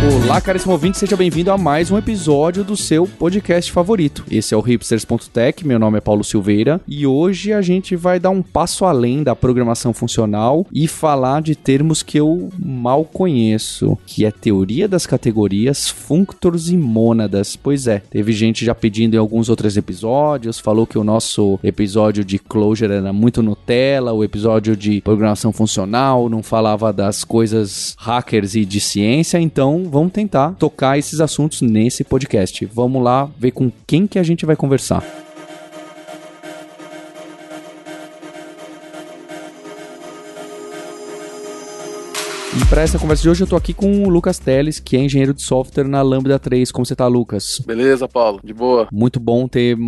Olá, caríssimo ouvinte, seja bem-vindo a mais um episódio do seu podcast favorito. Esse é o hipsters.tech, meu nome é Paulo Silveira e hoje a gente vai dar um passo além da programação funcional e falar de termos que eu mal conheço, que é teoria das categorias, functors e mônadas. Pois é, teve gente já pedindo em alguns outros episódios, falou que o nosso episódio de Clojure era muito Nutella, o episódio de programação funcional não falava das coisas hackers e de ciência, então vamos tentar tocar esses assuntos nesse podcast. Vamos lá ver com quem que a gente vai conversar. E para essa conversa de hoje eu tô aqui com o Lucas Teles, que é engenheiro de software na Lambda 3. Como você tá, Lucas? Beleza, Paulo? De boa. Muito bom ter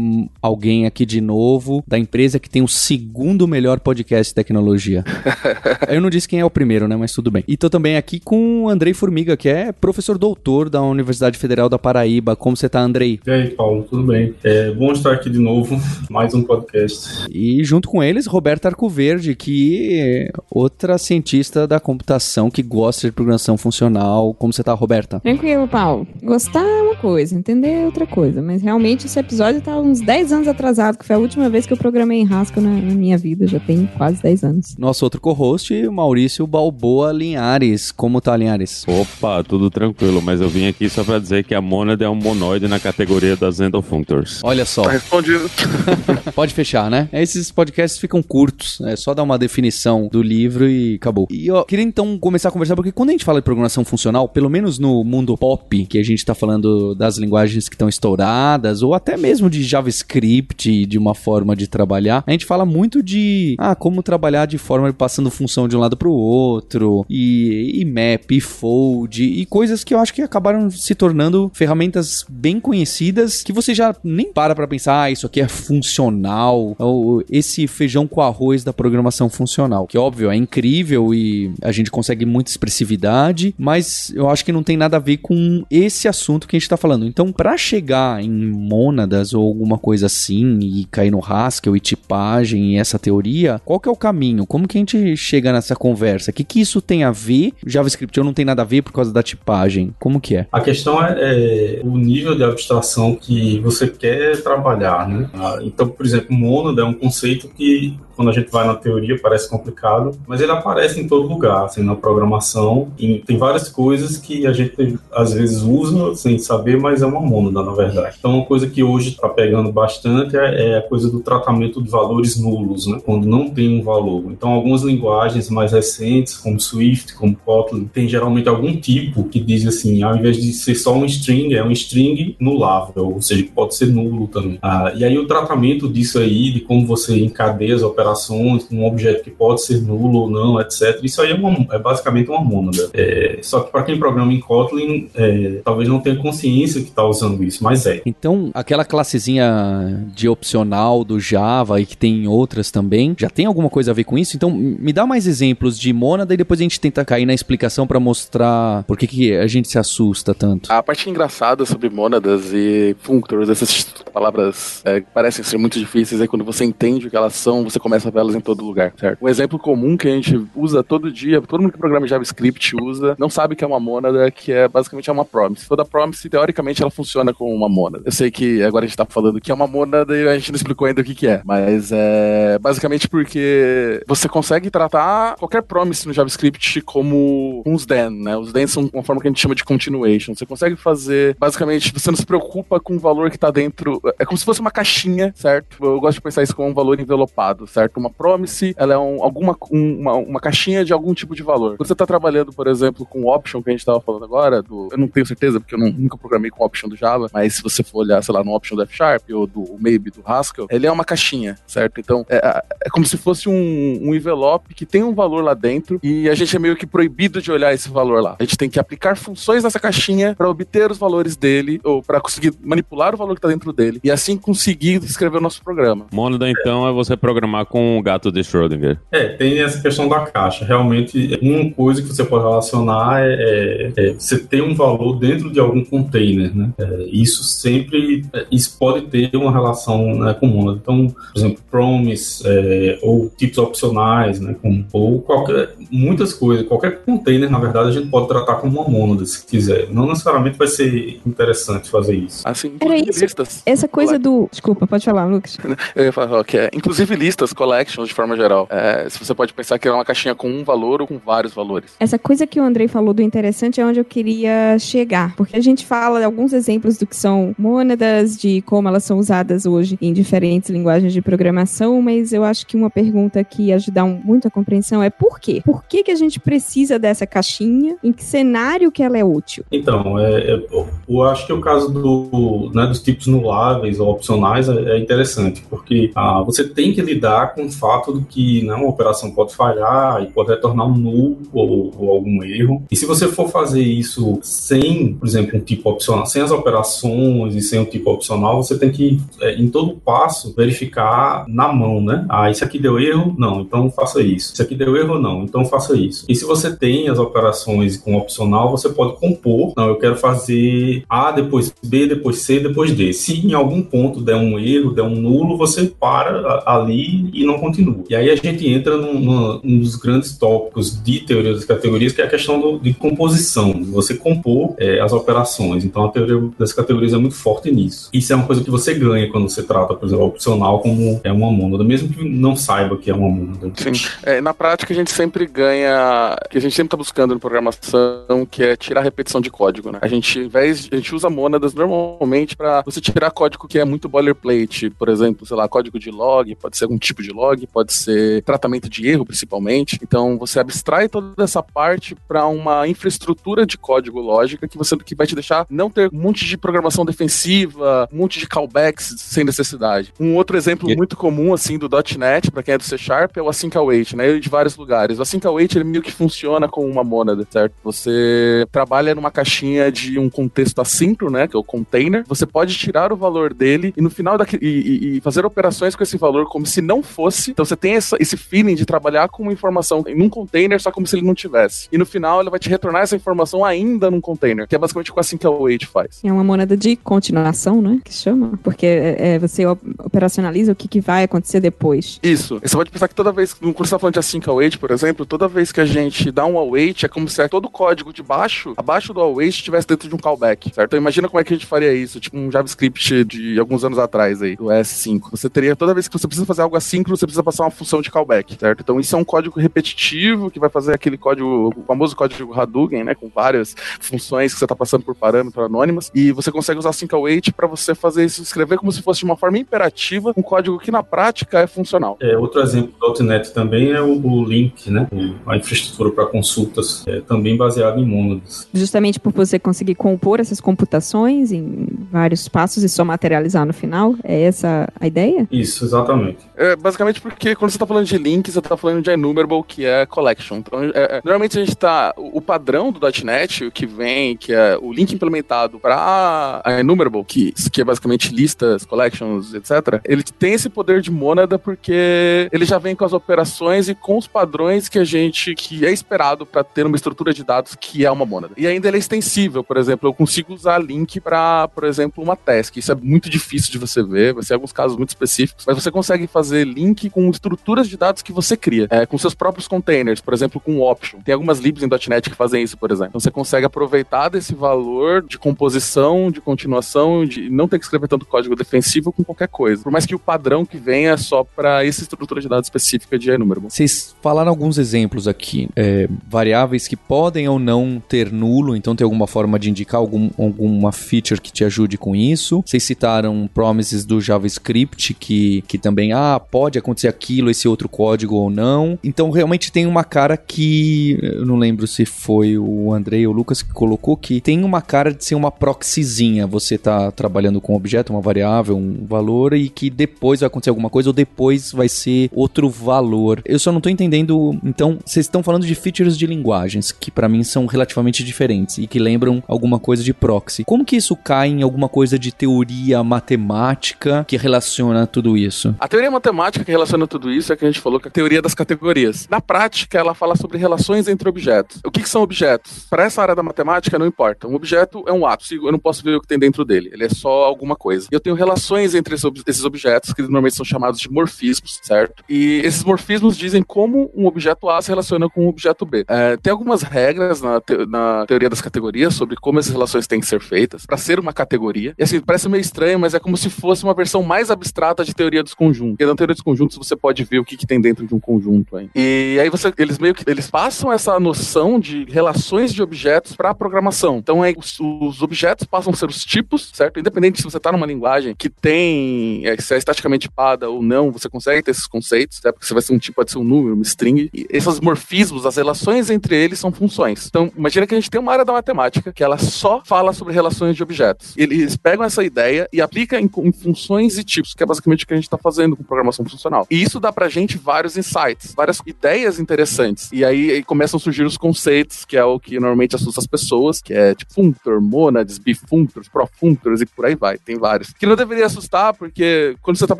alguém aqui de novo da empresa que tem o segundo melhor podcast de tecnologia. eu não disse quem é o primeiro, né? Mas tudo bem. E tô também aqui com o Andrei Formiga, que é professor doutor da Universidade Federal da Paraíba. Como você tá, Andrei? E aí, Paulo? Tudo bem? É bom estar aqui de novo, mais um podcast. E junto com eles, Roberta Arcoverde, que é outra cientista da computação que gosta de programação funcional. Como você tá, Roberta? Tranquilo, Paulo. Gostar coisa, entender é outra coisa. Mas realmente esse episódio tá uns 10 anos atrasado, que foi a última vez que eu programei em Haskell na, na minha vida. Já tem quase 10 anos. Nosso outro co-host, Maurício Balboa Linhares. Como tá, Linhares? Opa, tudo tranquilo, mas eu vim aqui só pra dizer que a mônada é um monoide na categoria das endofunctors. Olha só. Tá respondido. Pode fechar, né? Esses podcasts ficam curtos. É só dar uma definição do livro e acabou. E eu queria então começar a conversar, porque quando a gente fala de programação funcional, pelo menos no mundo pop, que a gente tá falando das linguagens que estão estouradas, ou até mesmo de JavaScript, de uma forma de trabalhar, a gente fala muito de ah, como trabalhar de forma passando função de um lado pro outro, e, e map, e fold, e coisas que eu acho que acabaram se tornando ferramentas bem conhecidas que você já nem para pra pensar, ah, isso aqui é funcional, ou esse feijão com arroz da programação funcional, que óbvio é incrível e a gente consegue muita expressividade, mas eu acho que não tem nada a ver com esse assunto que a gente tá falando. Então, para chegar em mônadas ou alguma coisa assim e cair no Haskell e tipagem e essa teoria, qual que é o caminho? Como que a gente chega nessa conversa? O que que isso tem a ver? JavaScript não tem nada a ver por causa da tipagem. Como que é? A questão é, é o nível de abstração que você quer trabalhar, né? Ah, Então, por exemplo, mônada é um conceito que quando a gente vai na teoria parece complicado, mas ele aparece em todo lugar, assim, na programação. Tem várias coisas que a gente às vezes usa sem saber, mas é uma mônada, na verdade. Então, uma coisa que hoje está pegando bastante é, é a coisa do tratamento de valores nulos, né? Quando não tem um valor. Então, algumas linguagens mais recentes, como Swift, como Kotlin, tem geralmente algum tipo que diz assim, ao invés de ser só um string, é um string nulável, ou seja, pode ser nulo também. Ah, e aí o tratamento disso aí, de como você encadeia as operações com um objeto que pode ser nulo ou não, etc. Isso aí é, uma, é basicamente uma mônada. É, só que para quem programa em Kotlin, é, talvez não tenha consciência que está usando isso, mas é. Então, aquela classezinha de opcional do Java e que tem em outras também, já tem alguma coisa a ver com isso? Então, me dá mais exemplos de mônada e depois a gente tenta cair na explicação para mostrar por que, que a gente se assusta tanto. A parte engraçada sobre mônadas e functors, essas palavras é, que parecem ser muito difíceis, é quando você entende o que elas são, você começa a ver elas em todo lugar, certo? Um exemplo comum que a gente usa todo dia, todo mundo que programa JavaScript usa, não sabe que é uma mônada, que é basicamente é uma promise. Toda promise, teoricamente, ela funciona como uma mônada. Eu sei que agora a gente tá falando que é uma mônada e a gente não explicou ainda o que que é, mas é basicamente porque você consegue tratar qualquer promise no JavaScript como uns then, né? Os then são uma forma que a gente chama de continuation. Você consegue fazer, basicamente, você não se preocupa com o valor que tá dentro, é como se fosse uma caixinha, certo? Eu gosto de pensar isso como um valor envelopado, certo? Uma promise, ela é um, alguma, um, uma, uma caixinha de algum tipo de valor. Quando você tá trabalhando, por exemplo, com o option que a gente tava falando agora, do, eu não tenho certeza porque eu não, nunca programei com option do Java, mas se você for olhar, sei lá, no option do F Sharp ou do maybe do Haskell, ele é uma caixinha, certo? Então, é, é como se fosse um, um envelope que tem um valor lá dentro e a gente é meio que proibido de olhar esse valor lá. A gente tem que aplicar funções nessa caixinha para obter os valores dele ou para conseguir manipular o valor que tá dentro dele e assim conseguir escrever o nosso programa. Mônada, então, é você programar com o gato de Schrödinger. É, tem essa questão da caixa. Realmente, uma coisa que você pode relacionar é, é, é você ter um valor dentro de algum container, né? É, isso sempre, é, isso pode ter uma relação né, com monad. Então, por exemplo, promise é, ou tipos opcionais, né? Com, ou qualquer, muitas coisas, qualquer container, na verdade, a gente pode tratar como uma monada, se quiser. Não necessariamente vai ser interessante fazer isso. Assim, Era isso. listas. Essa coisa do. Desculpa, pode falar, Lucas. Eu ia falar que é, inclusive listas, collections de forma geral. É, se você pode pensar que é uma caixinha com um valor ou com vários valores. Essa coisa que o Andrei falou do interessante é onde eu queria chegar. Porque a gente fala de alguns exemplos do que são mônadas, de como elas são usadas hoje em diferentes linguagens de programação, mas eu acho que uma pergunta que um- muito a compreensão é por quê? Por que, que a gente precisa dessa caixinha? Em que cenário que ela é útil? Então, é, é- eu acho que o caso do, né, dos tipos nuláveis ou opcionais é, é interessante, porque ah, você tem que lidar com o fato de que né, uma operação pode falhar e pode retornar um nulo ou, ou algum erro. E se você for fazer isso sem, por exemplo, um tipo opcional, sem as operações e sem o tipo opcional, você tem que, é, em todo passo, verificar na mão, né? Ah, isso aqui deu erro? Não, então faça isso. Isso aqui deu erro? Não, então faça isso. E se você tem as operações com opcional, você pode compor. Não, eu quero fazer A, depois B, depois C, depois D. Se em algum ponto der um erro, der um nulo, você para ali e não continua. E aí a gente entra num, num- num dos grandes tópicos de teoria das categorias, que é a questão do- de composição, você compor é, as operações. Então a teoria das categorias é muito forte nisso. Isso é uma coisa que você ganha quando você trata, por exemplo, opcional como é uma mônada, mesmo que não saiba que é uma mônada. Sim. É, na prática, a gente sempre ganha. que a gente sempre tá buscando em programação, que é tirar repetição de código, né? A gente, ao a gente usa mônadas normalmente para você tirar código que é muito boilerplate. Por exemplo, sei lá, código de log, pode ser algum tipo de log, pode ser tratamento de erro, principalmente. Então, você abstrai toda essa parte para uma infraestrutura de código lógica que você que vai te deixar não ter um monte de programação defensiva, um monte de callbacks sem necessidade. Um outro exemplo muito comum assim do .NET para quem é do C Sharp é o async await, né? De vários lugares. O async await ele meio que funciona como uma mônada, certo? Você trabalha numa caixinha de um contexto assíncrono, né? Que é o container. Você pode tirar o valor dele e no final daqui, e, e- fazer operações com esse valor como se não fosse. Então você tem essa- esse feeling de trabalhar com uma informação em um container só como se ele não tivesse. E no final ele vai te retornar essa informação ainda num container, que é basicamente o async await faz. É uma monada de continuação, né? Que chama. Porque é, é, você op- operacionaliza o que, que vai acontecer depois. Isso. Você pode pensar que toda vez, no curso você tá falando de async await, por exemplo, toda vez que a gente dá um await, é como se todo o código de baixo, abaixo do await, estivesse dentro de um callback, certo? Então imagina como é que a gente faria isso, tipo um JavaScript de alguns anos atrás aí, do S5. Você teria, toda vez que você precisa fazer algo assíncrono, você precisa passar uma função de callback, certo? Então isso é um código repetitivo que vai fazer aquele código, o famoso código Hadouken, né, com várias funções que você tá passando por parâmetros anônimas, e você consegue usar async await para você fazer isso, escrever como se fosse de uma forma imperativa, um código que na prática é funcional. É, outro exemplo do .NET também é o, o Link, né? A infraestrutura para consultas, é também baseado em mônadas. Justamente por você conseguir compor essas computações em vários passos e só materializar no final. É essa a ideia? Isso, exatamente. É, basicamente porque quando você tá falando de link, você tá falando de enumerable, que é collection. Então, é, é, normalmente a gente tá. O, o padrão do .NET, o que vem, que é o link implementado para a enumerable, que, que é basicamente listas, collections, etc., ele tem esse poder de mônada porque ele já vem com as operações e com os padrões que a gente. que é esperado para ter uma estrutura de dados que é uma mônada. E ainda ele é extensível, por exemplo, eu consigo usar link para, por exemplo, uma task. Isso é muito difícil de você ver, vai ser alguns casos muito específicos, mas você consegue fazer link com estruturas de dados que você cria, é, com seus próprios containers, por exemplo, com option. Tem algumas libs em .NET que fazem isso, por exemplo. Então você consegue aproveitar desse valor de composição, de continuação, de não ter que escrever tanto código defensivo com qualquer coisa. Por mais que o padrão que venha é só para essa estrutura de dados específica de enumerable. Vocês falaram alguns exemplos aqui, é, variáveis que podem ou não ter nulo, então tem alguma forma de indicar algum, alguma feature que te ajude com isso. Vocês citaram promises do JavaScript que, que também, ah, pode acontecer aquilo, esse outro código ou não. Então realmente tem uma cara que, eu não lembro se foi o Andrei ou o Lucas que colocou, que tem uma cara de ser uma proxyzinha. Você tá trabalhando com um objeto, uma variável, um valor, e que depois vai acontecer alguma coisa ou depois vai ser outro valor. Eu só não tô entendendo. Então, vocês estão falando de features de linguagens que pra mim são relativamente diferentes e que lembram alguma coisa de proxy. Como que isso cai em alguma coisa de teoria matemática que relaciona tudo isso? A teoria matemática que relaciona tudo isso é que a gente falou que é a teoria das categorias. Na prática, ela fala sobre relações entre objetos. O que, que são objetos? Para essa área da matemática, não importa. Um objeto é um ato. Eu não posso ver o que tem dentro dele. Ele é só alguma coisa. Eu tenho relações entre esses objetos, que normalmente são chamados de morfismos, certo? E esses morfismos dizem como um objeto A se relaciona com um objeto B. É, tem algumas regras na, te na teoria das categorias sobre como essas relações têm que ser feitas para ser uma categoria. E assim, parece meio estranho, mas é como se fosse uma versão mais abstrata de teoria dos conjuntos. Porque na teoria dos conjuntos você pode ver o que, que tem dentro de um conjunto. Aí. E aí você, eles meio que eles passam essa noção de relações de objetos para a programação. Então é, os, os, objetos passam a ser os tipos, certo? Independente se você está numa linguagem que tem, é, se é estaticamente tipada ou não, você consegue ter esses conceitos, certo? porque você vai ser um tipo, pode ser um número, uma string. E esses morfismos, as relações entre eles são funções. Então imagina que a gente tem uma área da matemática que ela só fala sobre relações de objetos. Eles pegam essa ideia e aplicam em, em funções e tipos, que é basicamente o que a gente está fazendo com programação funcional. E isso dá pra gente vários insights, várias ideias interessantes. E aí, aí começam a surgir os conceitos, que é o que normalmente assusta as pessoas, que é tipo functor, monads, bifunctors, profunctors e por aí vai. Tem vários. Que não deveria assustar, porque quando você está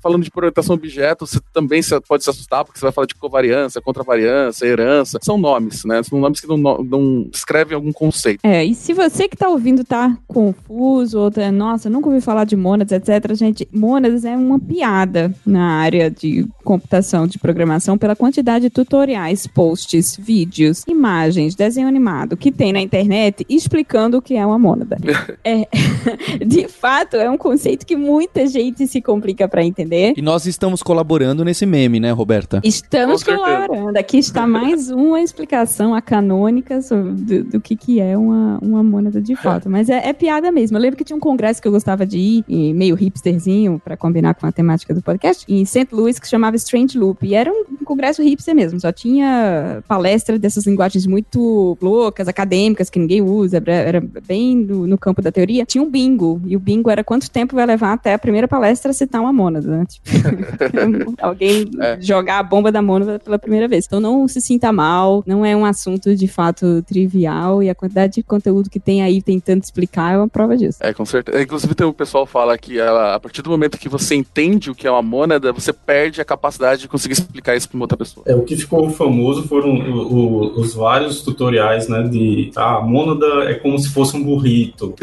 falando de orientação objeto, você também pode se assustar, porque você vai falar de covariância, contravariância, herança. São nomes, né? São nomes que não, não descrevem algum conceito. É, e se você que está ouvindo tá confuso, ou tá, nossa, nunca ouvi falar de monads, etc., gente, monads é uma piada na área de computação, de programação, pela quantidade de tutoriais, posts, vídeos, imagens, desenho animado que tem na internet explicando o que é uma mônada. é, de fato, é um conceito que muita gente se complica para entender. E nós estamos colaborando nesse meme, né, Roberta? Estamos colaborando. Aqui está mais uma explicação, a canônica, do, do que, que é uma, uma mônada de fato. Mas é, é, piada mesmo. Eu lembro que tinha um congresso que eu gostava de ir, meio hipsterzinho, para combinar com a temática do podcast, em St. Louis, que se chamava Strange Loop. E era um congresso hipster mesmo. Só tinha palestra dessas linguagens muito loucas, acadêmicas, que ninguém usa. Era bem no, no campo da teoria. Tinha um bingo. E o bingo era quanto tempo vai levar até a primeira palestra citar uma mônada, né? Tipo, alguém é. jogar a bomba da mônada pela primeira vez. Então não se sinta mal, não é um assunto de fato trivial e a quantidade de conteúdo que tem aí tentando explicar é uma prova disso. É, com certeza. Inclusive tem o pessoal fala que ela, a partir do momento que você entende o que é uma mônada, você perde a capacidade de conseguir explicar isso para uma outra pessoa. É, o que ficou famoso foram o, o, os vários tutoriais, né, de ah, a mônada é como se fosse um burrito.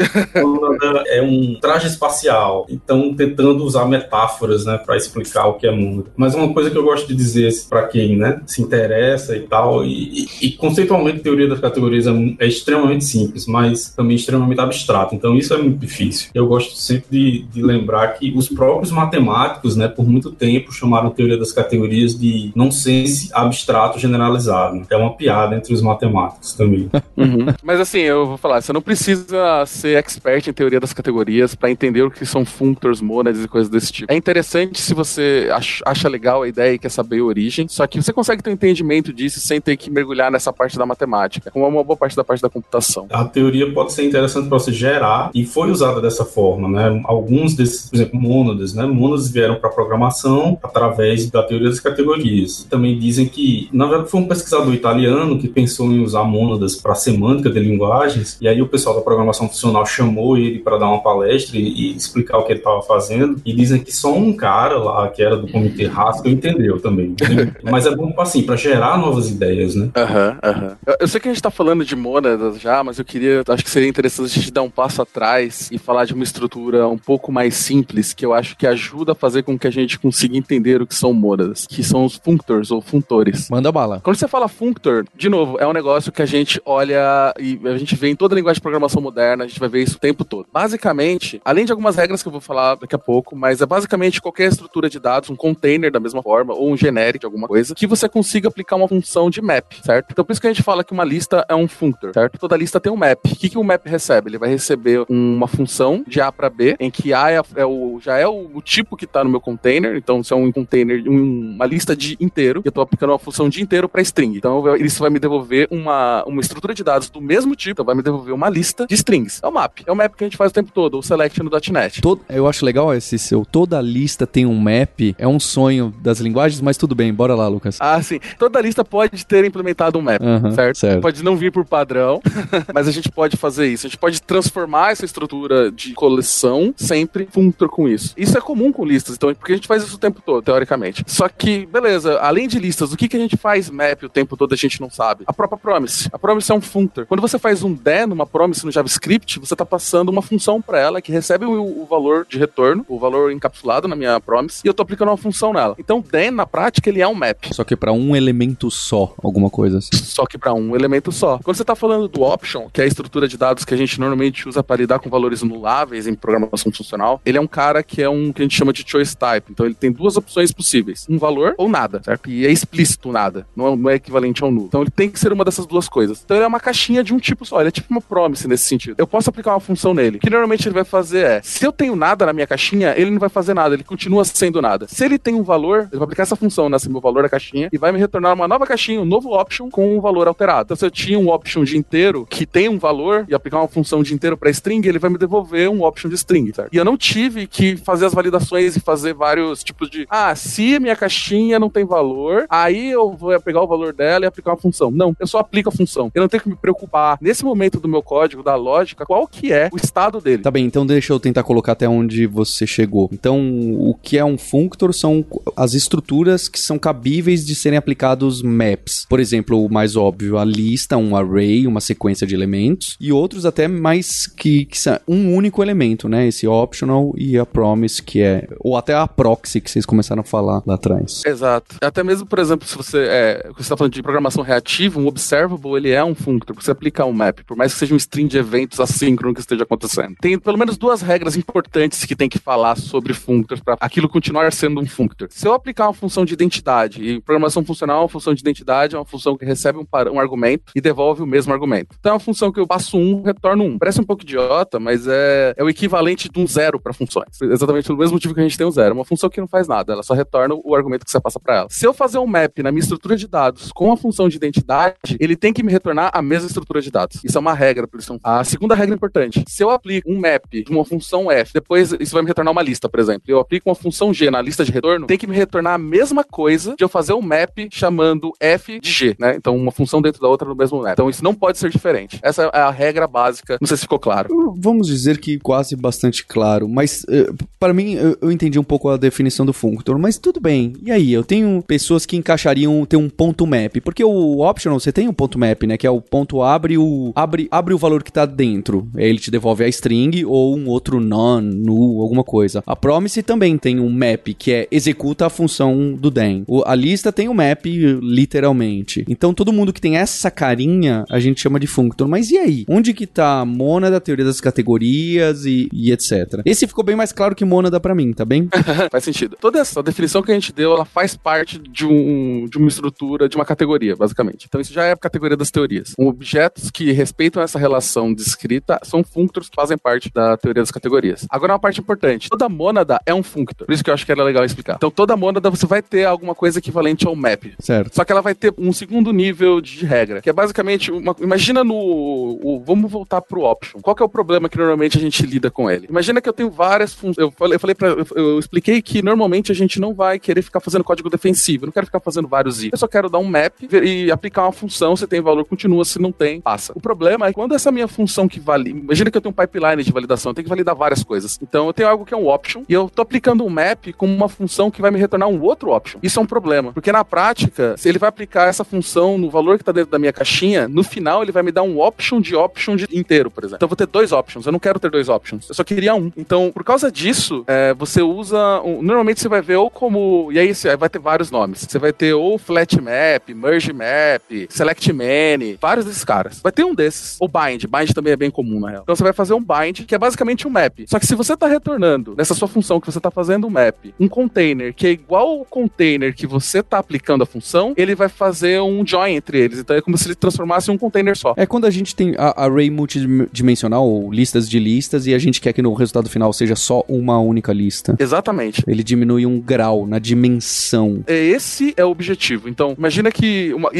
É um traje espacial. Então, tentando usar metáforas, né, para explicar o que é mundo. Mas uma coisa que eu gosto de dizer para quem, né, se interessa e tal, e, e, e conceitualmente a teoria das categorias é, é, extremamente simples, mas também extremamente abstrato. Então, isso é muito difícil. Eu gosto sempre de, de lembrar que os próprios matemáticos, né, por muito tempo chamaram teoria das categorias de nonsense abstrato generalizado. É uma piada entre os matemáticos também. Uhum. Mas assim, eu vou falar, você não precisa ser expert em teoria das categorias para entender o que são functors, monads e coisas desse tipo. É interessante se você acha legal a ideia e quer saber a origem, só que você consegue ter um entendimento disso sem ter que mergulhar nessa parte da matemática, como é uma boa parte da parte da computação. A teoria pode ser interessante para você gerar e foi usada dessa forma, né? Alguns desses, por exemplo, mônadas, né? Mônadas vieram para programação através da teoria das categorias. Também dizem que, na verdade, foi um pesquisador italiano que pensou em usar mônadas para semântica de linguagens, e aí o pessoal da programação funcional chamou ele para dar uma palestra e, e explicar o que ele estava fazendo, e dizem que só um cara lá, que era do comitê Haskell, entendeu também. Mas é bom, assim, para gerar novas ideias, né? Aham, uhum, aham. Uhum. Eu, eu, sei que a gente tá falando de mônadas já, mas eu queria, acho que seria interessante a gente dar um passo atrás e falar de uma estrutura um pouco mais simples, que eu acho que ajuda a fazer com que a gente consiga entender o que são mônadas, que são os functors ou funtores. Manda bala. Quando você fala functor, de novo, é um negócio que a gente olha e a gente vê em toda a linguagem de programação moderna, a gente vai ver isso o tempo todo. Basicamente, além de algumas regras que eu vou falar daqui a pouco, mas é basicamente qualquer estrutura de dados, um container da mesma forma, ou um genérico de alguma coisa, que você consiga aplicar uma função de map, certo? Então por isso que a gente fala que uma lista é um functor, certo? Toda lista tem um map. O que, que o map recebe? Ele vai receber uma função de A para B, em que A é, é o, já é o, o, tipo que está no meu container, então se é um container, um, uma lista de inteiro, eu estou aplicando uma função de inteiro para string. Então isso vai me devolver uma, uma estrutura de dados do mesmo tipo, então vai me devolver uma lista de strings. É o map. É o map que a gente faz o tempo todo, o select no .NET. Todo, eu acho legal esse seu, toda lista tem um map, é um sonho das linguagens, mas tudo bem, bora lá, Lucas. Ah, sim. Toda lista pode ter implementado um map, uhum, certo? certo? Pode não vir por padrão, mas a gente pode fazer isso. A gente pode transformar essa estrutura de coleção sempre functor com isso. Isso é comum com listas, então, porque a gente faz isso o tempo todo, teoricamente. Só que, beleza, além de listas, o que, que a gente faz map o tempo todo a gente não sabe? A própria promise. A promise é um functor. Quando você faz um DE numa promise no JavaScript, você está passando uma função para ela que recebe o, o, valor de retorno, o valor encapsulado na minha promise, e eu estou aplicando uma função nela. Então, DE na prática ele é um map. Só que para um elemento só, alguma coisa assim. Só que para um elemento só. Quando você está falando do option, que é a estrutura de dados que a gente normalmente usa para lidar com valores anuláveis em programação funcional, ele é um cara que é um que a gente chama de choice type. Então ele tem duas opções possíveis: um valor ou nada, certo? E é explícito nada, não é, não é equivalente ao nulo. Então ele tem que ser uma dessas duas coisas. Então ele é uma caixinha de um tipo só, ele é tipo uma promise nesse sentido. Eu posso aplicar uma função nele. O que normalmente ele vai fazer é: se eu tenho nada na minha caixinha, ele não vai fazer nada, ele continua sendo nada. Se ele tem um valor, ele vai aplicar essa função nesse meu valor da caixinha e vai me retornar uma nova caixinha, um novo option com um valor alterado. Então se eu tinha um option de inteiro que tem um valor e aplicar uma função de inteiro para string, ele vai me devolver um option de string, certo? E eu não tive que fazer as validações e fazer vários tipos de, ah, se minha caixinha não tem valor, aí eu vou pegar o valor dela e aplicar uma função. Não, eu só aplico a função. Eu não tenho que me preocupar nesse momento do meu código, da lógica, qual que é o estado dele. Tá bem, então deixa eu tentar colocar até onde você chegou. Então, o que é um functor são as estruturas que são cabíveis de serem aplicados maps. Por exemplo, o mais óbvio, a lista, um array, uma sequência de elementos, e outros até mais que, que são um único elemento, né? Esse optional e a promise, que é. Ou até a proxy que vocês começaram a falar lá atrás. Exato. Até mesmo, por exemplo, se você. É, você está falando de programação reativa, um observable ele é um functor. Você aplicar um map, por mais que seja um string de eventos assíncrono que esteja acontecendo. Tem pelo menos duas regras importantes que tem que falar sobre functors para aquilo continuar sendo um functor. Se eu aplicar uma função de identidade, e programação funcional, uma função de identidade é uma função que recebe um, um argumento e devolve o mesmo argumento. Então é uma função que eu passo um, retorno um. Parece um pouco idiota, mas é, é o equivalente de um zero para funções. Exatamente pelo mesmo motivo que a gente tem o zero. É uma função que não faz nada, ela só retorna o argumento que você passa para ela. Se eu fazer um map na minha estrutura de dados com a função de identidade, ele tem que me retornar a mesma estrutura de dados. Isso é uma regra, por isso. A segunda regra importante: se eu aplico um map de uma função f, depois isso vai me retornar uma lista, por exemplo. Eu aplico uma função g na lista de retorno, tem que me retornar a mesma coisa de eu fazer um map chamando f de g, né? Então uma função dentro da outra no mesmo map. Então isso não pode ser diferente. Essa é a regra básica. Não sei se ficou claro. Vamos dizer que quase bastante claro, mas uh, para mim eu, eu, entendi um pouco a definição do functor, mas tudo bem. E aí, eu tenho pessoas que encaixariam ter um ponto map, porque o optional você tem um ponto map, né, que é o ponto abre o abre abre o valor que tá dentro. Aí ele te devolve a string ou um outro none, null, alguma coisa. A promise também tem um map que é executa a função do den. O, a lista tem um map literalmente. Então todo mundo que tem essa carinha, a gente chama de functor. Mas e aí? Onde que tá a mônada, teoria das categorias e, e etc. Esse ficou bem mais claro que mônada para mim, tá bem? faz sentido. Toda essa definição que a gente deu, ela faz parte de, um, de uma estrutura, de uma categoria, basicamente. Então isso já é a categoria das teorias. Objetos que respeitam essa relação descrita são functors que fazem parte da teoria das categorias. Agora uma parte importante. Toda mônada é um functor. Por isso que eu acho que era legal explicar. Então toda mônada você vai ter alguma coisa equivalente ao map. Certo. Só que ela vai ter um segundo nível de regra, que é basicamente uma, imagina no o, vamos voltar pro option. Qual que é o problema que normalmente a gente lida com ele? Imagina que eu tenho várias funções. Eu falei, eu falei pra, eu, eu, expliquei que normalmente a gente não vai querer ficar fazendo código defensivo. Eu não quero ficar fazendo vários itens. Eu só quero dar um map e aplicar uma função. Se tem valor, continua. Se não tem, passa. O problema é quando essa minha função que vale. Imagina que eu tenho um pipeline de validação. Eu tenho que validar várias coisas. Então eu tenho algo que é um option e eu tô aplicando um map como uma função que vai me retornar um outro option. Isso é um problema. Porque na prática, se ele vai aplicar essa função no valor que tá dentro da minha caixinha, no final ele vai me dar um option de option de inteiro, por exemplo. Então eu vou ter dois options. Eu não quero ter dois options. Eu só queria um. Então, por causa disso, é, você usa. Um, normalmente você vai ver ou como. E aí você vai ter vários nomes. Você vai ter ou flat map, merge map, select many, vários desses caras. Vai ter um desses. Ou bind. Bind também é bem comum, na real. Então você vai fazer um bind, que é basicamente um map. Só que se você tá retornando nessa sua função que você tá fazendo um map, um container que é igual o container que você tá aplicando a função, ele vai fazer um join entre eles. Então é como se ele transformasse em um container só. É quando a gente tem a array multidimensional, ou listas de listas, e a gente quer que no resultado final seja só uma única lista. Exatamente. Ele diminui um grau na dimensão. Esse é o objetivo. Então, imagina que uma,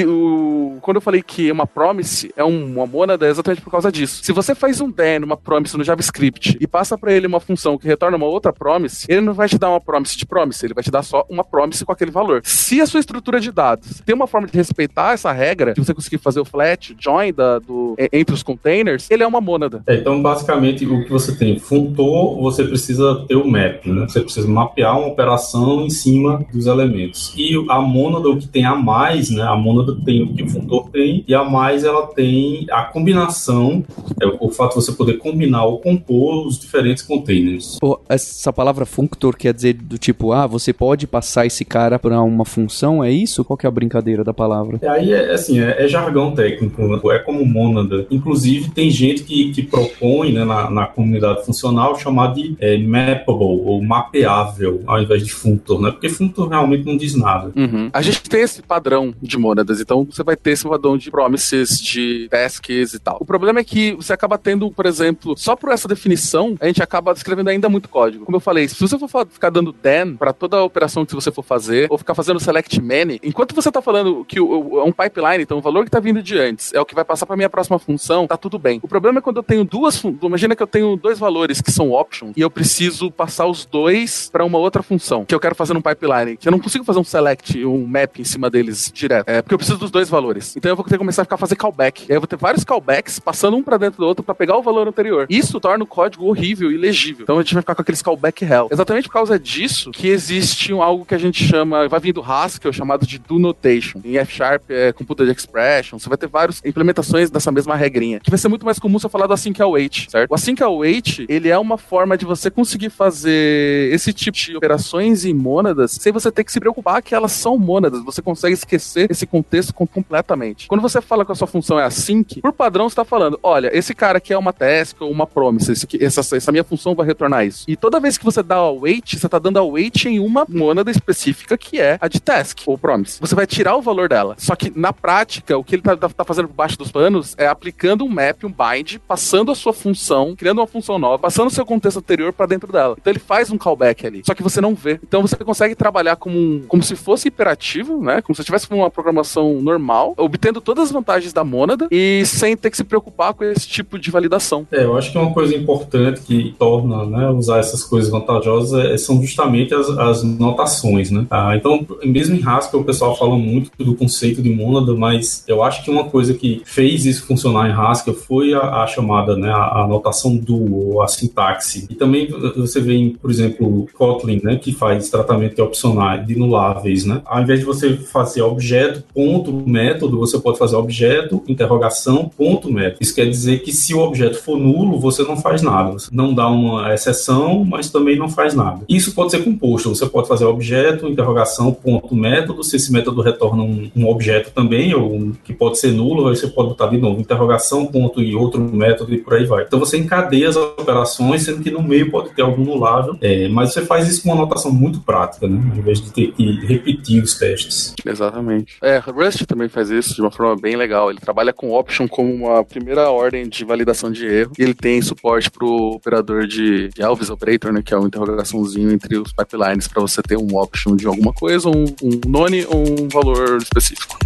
quando eu falei que uma promise é um, uma mônada, é exatamente por causa disso. Se você faz um den, uma promise no JavaScript e passa para ele uma função que retorna uma outra promise, ele não vai te dar uma promise de promise, ele vai te dar só uma promise com aquele valor. Se a sua estrutura de dados tem uma forma de respeitar essa regra, de você conseguir fazer o flat, join da, do, entre os containers, ele é uma mônada. É, então, basicamente, o que você tem, funtor, você precisa ter o map, né? Você precisa mapear uma operação em cima dos elementos. E a mônada, o que tem a mais, né? A mônada tem o que o funtor tem, e a mais ela tem a combinação, é o, fato de você poder combinar ou compor os diferentes containers. Essa palavra functor quer dizer do tipo, ah, você pode passar esse cara para uma função, é isso? Qual que é a brincadeira da palavra? E aí, é, assim, é, é jargão técnico, né? é como mônada. Inclusive, tem gente que, que propõe né, na, na comunidade funcional chamar de é, mappable ou mapeável ao invés de functor, né? Porque functor realmente não diz nada. Uhum. A gente tem esse padrão de mônadas, então você vai ter esse padrão de promises, de tasks e tal. O problema é que você acaba tendo, por exemplo, só por essa definição, a gente acaba escrevendo ainda muito código. Como eu falei, se você for ficar dando then para toda a operação que você for fazer, ou ficar fazendo select many, enquanto você tá falando que é um pipeline, então o valor que tá vindo de antes é o que vai passar para minha próxima função, tá tudo bem. O problema é quando eu tenho duas, imagina que eu tenho dois valores que são options e eu preciso passar os dois para uma outra função que eu quero fazer num pipeline, que eu não consigo fazer um select, um map em cima deles direto. É porque eu preciso dos dois valores. Então eu vou ter que começar a ficar fazer callback. E aí eu vou ter vários callbacks passando um para dentro do outro para pegar o valor anterior. Isso torna o código horrível e legível. Então a gente vai ficar com aqueles callback hell. Exatamente por causa disso que existe algo que a gente chama, vai vir do Haskell, chamado de do notation. Em F Sharp é computed expression. Você vai ter várias implementações dessa mesma regrinha. Que vai ser muito mais comum você falar do async await, certo? O async await, ele é uma forma de você conseguir fazer esse tipo de operações em mônadas sem você ter que se preocupar que elas são mônadas. Você consegue esquecer esse contexto completamente. Quando você fala que a sua função é async, por padrão você está falando, olha, esse cara aqui é uma task ou uma promise, esse essa, essa minha função vai retornar isso. E toda vez que você dá await, você está dando await em uma mônada específica que é a de task ou promise. Você vai tirar o valor dela. Só que na prática, o que ele está tá fazendo por baixo dos panos é aplicando um map, um bind, passando a sua função, criando uma função nova, passando o seu contexto anterior para dentro dela. Então ele faz um callback ali. Só que você não vê. Então você consegue trabalhar como, um, como se fosse hiperativo, né? Como se tivesse uma programação normal, obtendo todas as vantagens da mônada e sem ter que se preocupar com esse tipo de validação. É, eu acho que uma coisa importante que torna né, usar essas coisas vantajosas é, são justamente as, as notações, né? Ah, então, mesmo em Haskell, o pessoal fala muito do conceito de mônada, mas eu acho que uma coisa que fez isso funcionar em Haskell foi a, a chamada, né, a, a notação do, ou a sintaxe. E também você vê, em, por exemplo, Kotlin, né, que faz tratamento de opcionais, de nuláveis, né? Ao invés de você fazer objeto, ponto, método, você pode fazer objeto, interrogação, ponto, método. Isso quer dizer que se o objeto for nulo, você não faz nada. Você não dá uma exceção, mas também não faz nada. Isso pode ser composto. Você pode fazer objeto, interrogação, ponto, método. Se esse método retorna um, um objeto também, ou um, que pode ser nulo, aí você pode botar de novo interrogação, ponto e outro método e por aí vai. Então você encadeia as operações, sendo que no meio pode ter algum nulável, é, mas você faz isso com uma notação muito prática, né? Ao invés de ter que repetir os testes. Exatamente. É, Rust também faz isso de uma forma bem legal. Ele trabalha com option como uma primeira ordem de validação de erro e ele tem suporte para o operador de, de Elvis Operator, né? Que é uma interrogaçãozinho entre os pipelines para você ter um option de alguma coisa, um, um none ou um valor específico.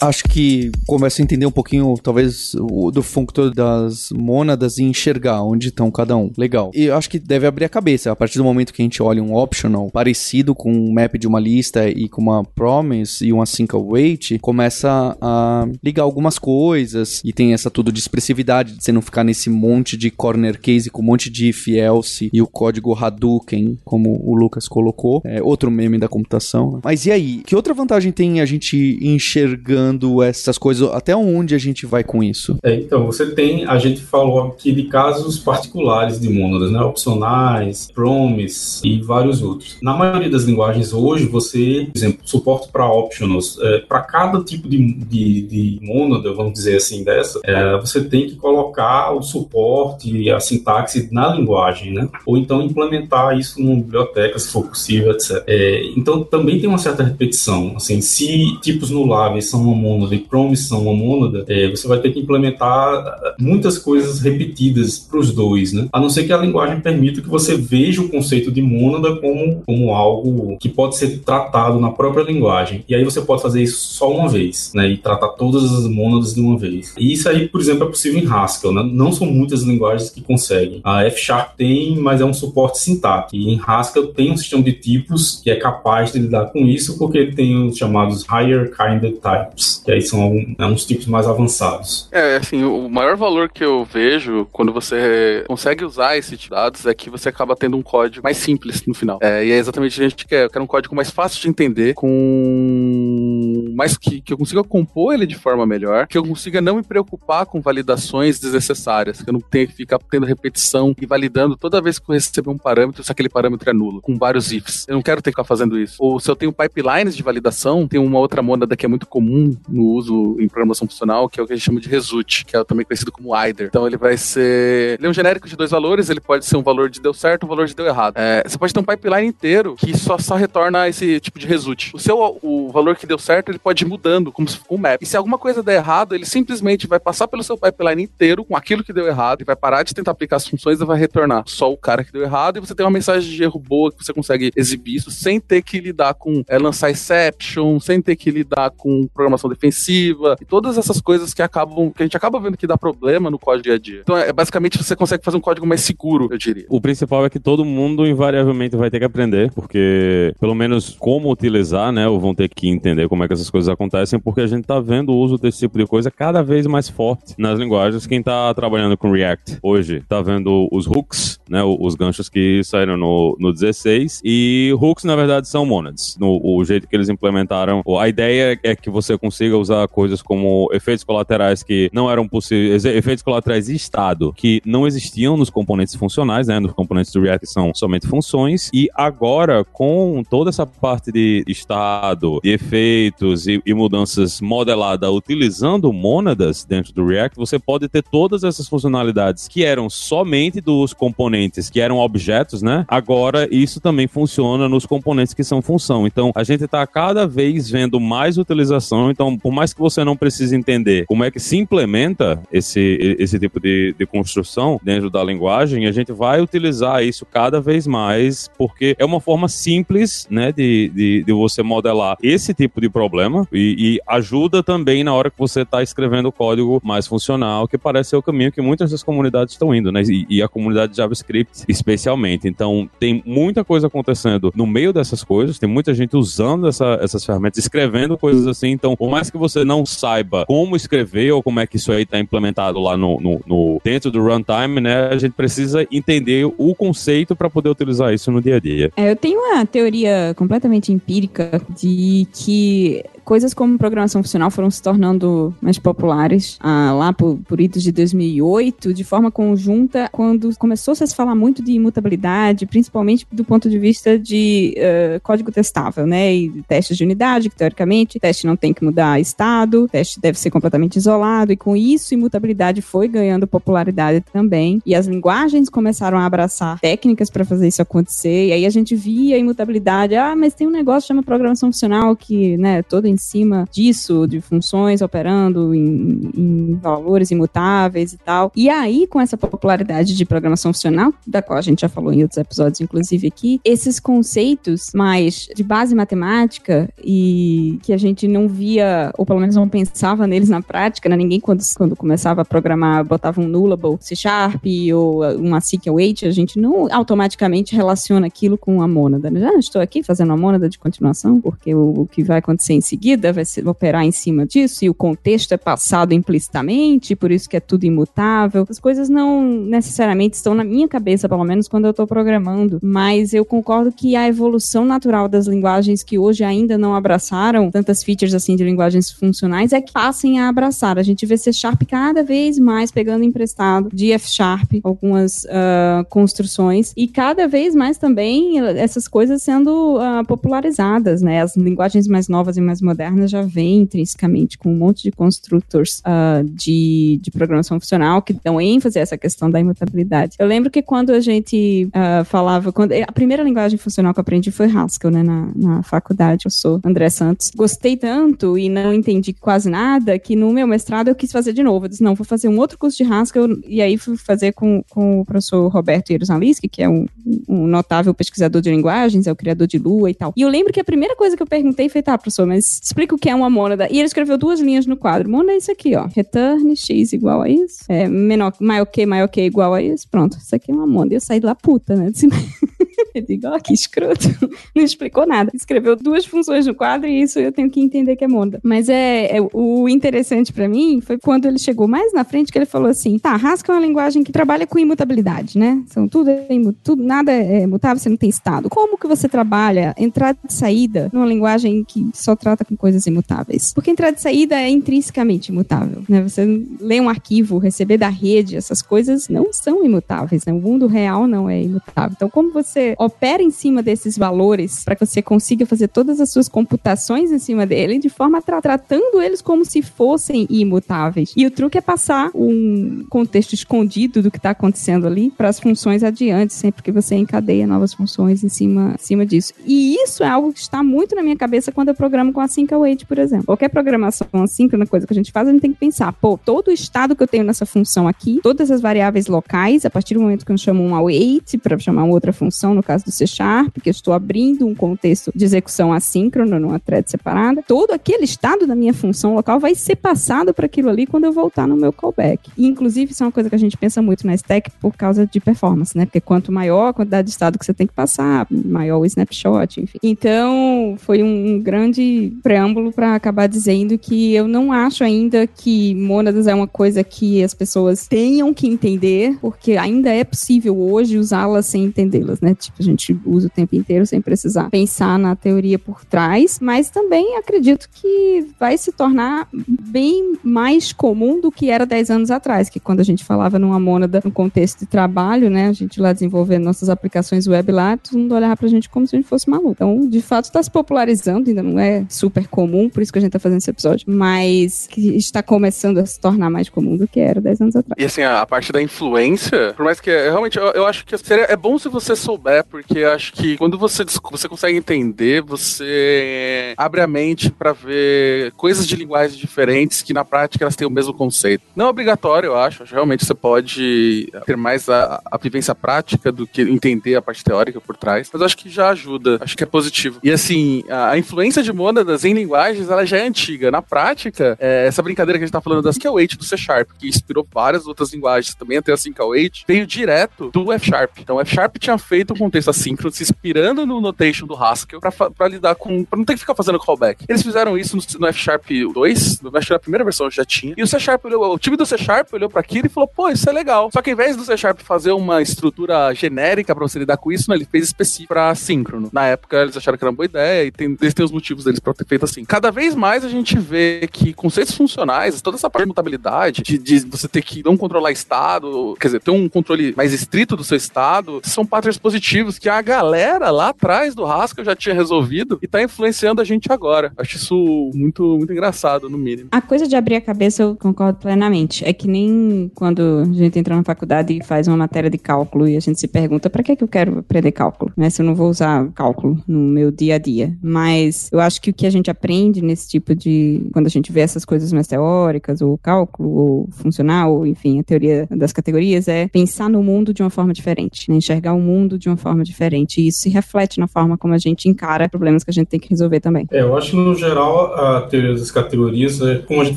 Acho que começo a entender um pouquinho, talvez, o, do functor das mônadas e enxergar onde estão cada um. Legal. E eu acho que deve abrir a cabeça. A partir do momento que a gente olha um optional parecido com um map de uma lista e com uma promise e um async await, começa a ligar algumas coisas e tem essa tudo de expressividade, de você não ficar nesse monte de corner case com um monte de if else e o código Hadouken, como o Lucas colocou. É outro meme da computação. Né? Mas e aí? Que outra vantagem tem a gente enxergando essas coisas? Até onde a gente vai com isso? É, então, você tem, a gente falou aqui de casos particulares de mônadas, né? Opcionais, promise e vários outros. Na maioria das linguagens hoje, você, por exemplo, suporte para optionals, é, para cada tipo de, de, de mônada, vamos dizer assim, dessa, é, você tem que colocar o suporte e a sintaxe na linguagem, né? Ou então implementar isso numa biblioteca, se for possível, etc. É, então, também tem uma certa repetição. Assim, se tipos nuláveis são uma mônada e promise são uma mônada, é, você vai ter que implementar muitas coisas repetidas para os dois, né? A não ser que a linguagem permita que você veja o conceito de mônada como, como algo que pode ser tratado na própria linguagem. E aí você pode fazer isso só uma vez, né? E tratar todas as mônadas de uma vez. E isso aí, por exemplo, é possível em Haskell, né? Não são muitas linguagens que conseguem. A F Sharp tem, mas é um suporte sintático. E em Haskell tem um sistema de tipos que é capaz de lidar com isso, porque tem os chamados higher kind types tipos, que aí são né, uns tipos mais avançados. É, assim, o maior valor que eu vejo quando você consegue usar esse tipo de dados é que você acaba tendo um código mais simples no final. É, e é exatamente o que a gente quer. Eu quero um código mais fácil de entender, com mais que, que eu consiga compor ele de forma melhor, que eu consiga não me preocupar com validações desnecessárias, que eu não tenha que ficar tendo repetição e validando toda vez que eu receber um parâmetro se aquele parâmetro é nulo, com vários ifs. Eu não quero ter que ficar fazendo isso. Ou se eu tenho pipelines de validação, tem uma outra mônada que é muito comum no uso em programação funcional, que é o que a gente chama de result, que é também conhecido como either. Então ele vai ser. Ele é um genérico de dois valores, ele pode ser um valor de deu certo, um valor de deu errado. É, você pode ter um pipeline inteiro que só, só retorna esse tipo de result. O seu o valor que deu certo, ele pode ir mudando, como se fosse um map. E se alguma coisa der errado, ele simplesmente vai passar pelo seu pipeline inteiro com aquilo que deu errado e vai parar de tentar aplicar as funções e vai retornar só o cara que deu errado e você tem uma mensagem de erro boa que você consegue exibir isso sem ter que lidar com é, lançar exception, sem ter que lidar com programação defensiva e todas essas coisas que acabam que a gente acaba vendo que dá problema no código dia a dia. Então, é basicamente você consegue fazer um código mais seguro, eu diria. O principal é que todo mundo invariavelmente vai ter que aprender, porque pelo menos como utilizar, né, ou vão ter que entender como é que essas coisas acontecem, porque a gente tá vendo o uso desse tipo de coisa cada vez mais forte nas linguagens. Quem tá trabalhando com React hoje tá vendo os hooks, né, os ganchos que saíram no, no 16, e hooks na verdade são monads. No, o jeito que eles implementaram, a ideia é que você consiga usar coisas como efeitos colaterais que não eram possíveis, efeitos colaterais de estado que não existiam nos componentes funcionais, né, nos componentes do React são somente funções, e agora com toda essa parte de estado, de efeitos e, e mudanças modelada utilizando mônadas dentro do React, você pode ter todas essas funcionalidades que eram somente dos componentes que eram objetos, né? Agora isso também funciona nos componentes que são função. Então a gente está cada vez vendo mais utilização. Então, por mais que você não precise entender como é que se implementa esse, esse tipo de, de construção dentro da linguagem, a gente vai utilizar isso cada vez mais, porque é uma forma simples, né, de, de, de você modelar esse tipo de problema e, e ajuda também na hora que você está escrevendo código mais funcional, que parece ser o caminho que muitas das comunidades estão indo, né? E, e a comunidade JavaScript especialmente. Então, tem muita coisa acontecendo no meio dessas coisas, tem muita gente usando essa, essas ferramentas, escrevendo coisas assim. Então, mais que você não saiba como escrever ou como é que isso aí está implementado lá no, no, no, dentro do runtime, né? A gente precisa entender o conceito para poder utilizar isso no dia a dia. É, eu tenho uma teoria completamente empírica de que coisas como programação funcional foram se tornando mais populares ah, lá por, por idos de 2008, de forma conjunta, quando começou -se a se falar muito de imutabilidade, principalmente do ponto de vista de uh, código testável, né? E testes de unidade, que teoricamente teste não tem que mudar estado, teste deve ser completamente isolado, e com isso imutabilidade foi ganhando popularidade também. E as linguagens começaram a abraçar técnicas para fazer isso acontecer, e aí a gente via a imutabilidade, ah, mas tem um negócio que chama programação funcional que, né, todo em cima disso, de funções operando em, em, valores imutáveis e tal. E aí, com essa popularidade de programação funcional, da qual a gente já falou em outros episódios, inclusive aqui, esses conceitos mais de base matemática e que a gente não via, ou pelo menos não pensava neles na prática, né? Ninguém, quando, quando começava a programar, botava um nullable C Sharp ou uma seek await, a gente não automaticamente relaciona aquilo com a mônada. Né? Já estou aqui fazendo uma mônada de continuação, porque o, o que vai acontecer em seguida seguida vai se operar em cima disso e o contexto é passado implicitamente, por isso que é tudo imutável. As coisas não necessariamente estão na minha cabeça, pelo menos quando eu estou programando, mas eu concordo que a evolução natural das linguagens que hoje ainda não abraçaram tantas features assim de linguagens funcionais é que passem a abraçar. A gente vê C Sharp cada vez mais pegando emprestado de F Sharp algumas uh, construções e cada vez mais também essas coisas sendo uh, popularizadas, né? As linguagens mais novas e mais modernas moderna já vem intrinsecamente com um monte de construtors uh, de, de programação funcional que dão ênfase a essa questão da imutabilidade. Eu lembro que quando a gente uh, falava, quando a primeira linguagem funcional que eu aprendi foi Haskell, né, na, na faculdade. Eu sou André Santos. Gostei tanto e não entendi quase nada que no meu mestrado eu quis fazer de novo. Eu disse, não, vou fazer um outro curso de Haskell e aí fui fazer com, com o professor Roberto Ierosaliski, que é um, um notável pesquisador de linguagens, é o criador de Lua e tal. E eu lembro que a primeira coisa que eu perguntei foi, tá, professor, mas explica o que é uma mônada. E ele escreveu duas linhas no quadro. Mônada é isso aqui, ó. Return x igual a isso. É, menor, maior que, maior que igual a isso. Pronto, isso aqui é uma mônada. E eu saí lá puta, né? Eu digo, oh, que escroto. Não explicou nada. Escreveu duas funções no quadro e isso eu tenho que entender que é monda. Mas é, é o interessante para mim foi quando ele chegou mais na frente que ele falou assim: tá, Haskell é uma linguagem que trabalha com imutabilidade, né? São tudo, é tudo nada é mutável, você não tem estado. Como que você trabalha entrada e saída numa linguagem que só trata com coisas imutáveis? Porque entrada e saída é intrinsecamente imutável, né? Você lê um arquivo, receber da rede, essas coisas não são imutáveis, né? O mundo real não é imutável. Então, como você opera em cima desses valores para que você consiga fazer todas as suas computações em cima dele de forma tra tratando eles como se fossem imutáveis. E o truque é passar um contexto escondido do que está acontecendo ali para as funções adiante, sempre que você encadeia novas funções em cima, em cima disso. E isso é algo que está muito na minha cabeça quando eu programo com a Sync Await, por exemplo. Qualquer programação assíncrona, coisa que a gente faz, a gente tem que pensar, pô, todo o estado que eu tenho nessa função aqui, todas as variáveis locais, a partir do momento que eu chamo um await para chamar outra função, no caso do C Sharp, que eu estou abrindo um contexto de execução assíncrona numa thread separada, todo aquele estado da minha função local vai ser passado para aquilo ali quando eu voltar no meu callback. E, inclusive, isso é uma coisa que a gente pensa muito na stack por causa de performance, né? Porque quanto maior a quantidade de estado que você tem que passar, maior o snapshot, enfim. Então, foi um grande preâmbulo para acabar dizendo que eu não acho ainda que mônadas é uma coisa que as pessoas tenham que entender, porque ainda é possível hoje usá-las sem entendê-las, né? Tipo, a gente usa o tempo inteiro sem precisar pensar na teoria por trás, mas também acredito que vai se tornar bem mais comum do que era 10 anos atrás, que quando a gente falava numa mônada no contexto de trabalho, né, a gente lá desenvolvendo nossas aplicações web lá, todo mundo olhava pra gente como se a gente fosse maluco. Então, de fato, está se popularizando, ainda não é super comum, por isso que a gente tá fazendo esse episódio, mas que está começando a se tornar mais comum do que era 10 anos atrás. E assim, a, a parte da influência, por mais que é, realmente eu, eu, acho que seria, é bom se você souber, porque eu acho que quando você, você consegue entender, você abre a mente para ver coisas de linguagens diferentes que na prática elas têm o mesmo conceito. Não é obrigatório, eu acho. Realmente você pode ter mais a, a vivência prática do que entender a parte teórica por trás, mas eu acho que já ajuda, acho que é positivo. E assim, a, a influência de mônadas em linguagens, ela já é antiga. Na prática, é, essa brincadeira que a gente tá falando das que é o 8 do C Sharp, que inspirou várias outras linguagens, também até a 508, veio direto do F Sharp. Então, o F Sharp tinha feito um contexto assíncrono, se inspirando no notation do Haskell, pra lidar com. pra não ter que ficar fazendo callback. Eles fizeram isso no, no F Sharp 2, no, acho que na primeira versão já tinha. E o C Sharp olhou, o time do C Sharp olhou pra aquilo e falou: pô, isso é legal. Só que ao invés do C Sharp fazer uma estrutura genérica pra você lidar com isso, né, ele fez específico pra assíncrono. Na época, eles acharam que era uma boa ideia e tem, eles têm os motivos deles pra ter feito assim. Cada vez mais a gente vê que conceitos funcionais, toda essa parte de mutabilidade, de, de você ter que não controlar estado, quer dizer, ter um controle mais estrito do seu estado, são patterns positivos que a galera lá atrás do Haskell já tinha resolvido e tá influenciando a gente agora. Acho isso muito, muito engraçado, no mínimo. A coisa de abrir a cabeça eu concordo plenamente. É que nem quando a gente entra na faculdade e faz uma matéria de cálculo e a gente se pergunta para que, que eu quero aprender cálculo, né? Se eu não vou usar cálculo no meu dia a dia. Mas eu acho que o que a gente aprende nesse tipo de. quando a gente vê essas coisas mais teóricas, ou cálculo, ou funcional, ou enfim, a teoria das categorias, é pensar no mundo de uma forma diferente, né? enxergar o mundo de uma forma diferente. E isso se reflete na forma como a gente encara problemas que a gente tem que resolver também. É, eu acho que no geral a teoria das categorias, é, como a gente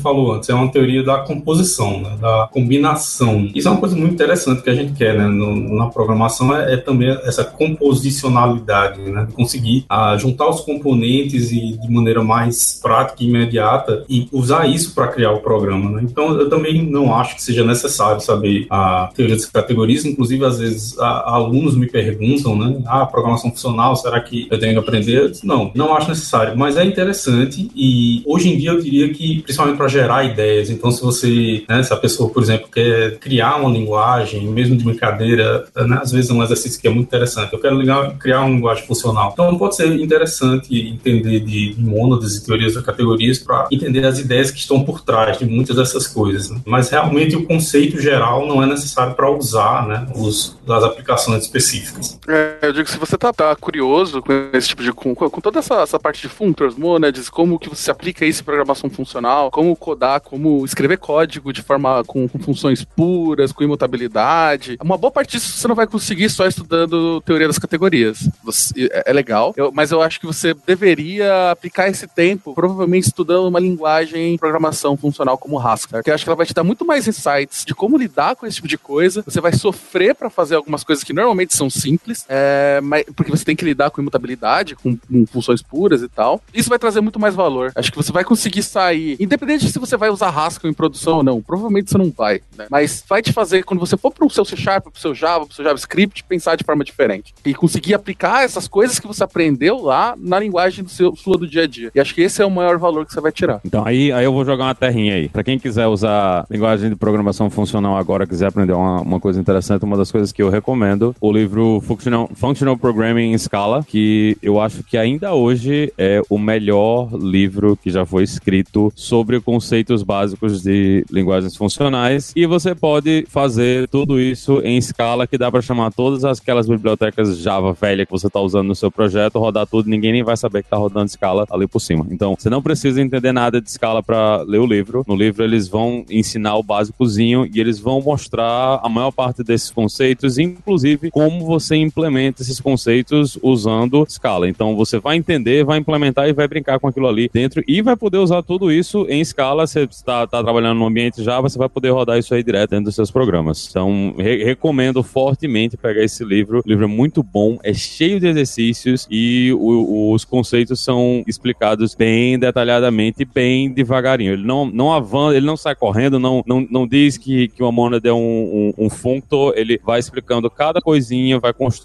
falou antes, é uma teoria da composição, né? da combinação. Isso é uma coisa muito interessante que a gente quer né? No, na programação, é, é, também essa composicionalidade, né? conseguir a, ah, juntar os componentes e de maneira mais prática e imediata e usar isso para criar o programa. Né? Então, eu também não acho que seja necessário saber a teoria das categorias. Inclusive, às vezes, a, alunos me perguntam, né? Ah, programação funcional, será que eu tenho que aprender? Não, não acho necessário, mas é interessante e hoje em dia eu diria que, principalmente para gerar ideias. Então, se você, né, se a pessoa, por exemplo, quer criar uma linguagem, mesmo de brincadeira, né, às vezes é um exercício que é muito interessante. Eu quero ligar, criar uma linguagem funcional. Então, pode ser interessante entender de, mônadas e teorias das categorias para entender as ideias que estão por trás de muitas dessas coisas. Né? Mas realmente o conceito geral não é necessário para usar né, os, as aplicações específicas. É, eu digo que se você tá, tá, curioso com esse tipo de. com, com toda essa, essa parte de functors, monads, como que você aplica isso em programação funcional, como codar, como escrever código de forma com, com funções puras, com imutabilidade. Uma boa parte disso você não vai conseguir só estudando teoria das categorias. Você, é, é legal, eu, mas eu acho que você deveria aplicar esse tempo, provavelmente estudando uma linguagem de programação funcional como Haskell, que eu acho que ela vai te dar muito mais insights de como lidar com esse tipo de coisa. Você vai sofrer para fazer algumas coisas que normalmente são simples, é, mas, porque você tem que lidar com imutabilidade, com, com, funções puras e tal. Isso vai trazer muito mais valor. Acho que você vai conseguir sair, independente de se você vai usar Haskell em produção ou não, provavelmente você não vai, né? Mas vai te fazer, quando você for pro seu C Sharp, pro seu Java, pro seu JavaScript, pensar de forma diferente. E conseguir aplicar essas coisas que você aprendeu lá na linguagem do seu sua do dia a dia. E acho que esse é o maior valor que você vai tirar. Então aí, aí eu vou jogar uma terrinha aí. Pra quem quiser usar linguagem de programação funcional agora, quiser aprender uma, uma coisa interessante, uma das coisas que eu recomendo, o livro Functional, Functional Programming em Scala, que eu acho que ainda hoje é o melhor livro que já foi escrito sobre conceitos básicos de linguagens funcionais. E você pode fazer tudo isso em Scala, que dá para chamar todas aquelas bibliotecas Java velha que você está usando no seu projeto, rodar tudo, ninguém nem vai saber que está rodando Scala ali por cima. Então, você não precisa entender nada de Scala para ler o livro. No livro eles vão ensinar o básicozinho e eles vão mostrar a maior parte desses conceitos, inclusive como você implementa esses conceitos usando Scala. Então, você vai entender, vai implementar e vai brincar com aquilo ali dentro e vai poder usar tudo isso em Scala. Você está tá trabalhando no ambiente Java, você vai poder rodar isso aí direto dentro dos seus programas. Então, re recomendo fortemente pegar esse livro. O livro é muito bom, é cheio de exercícios e o, os conceitos são explicados bem detalhadamente, bem devagarinho. Ele não, não avança, ele não sai correndo, não, não, não diz que, que uma mônada é um, um, um functor, ele vai explicando cada coisinha, vai construindo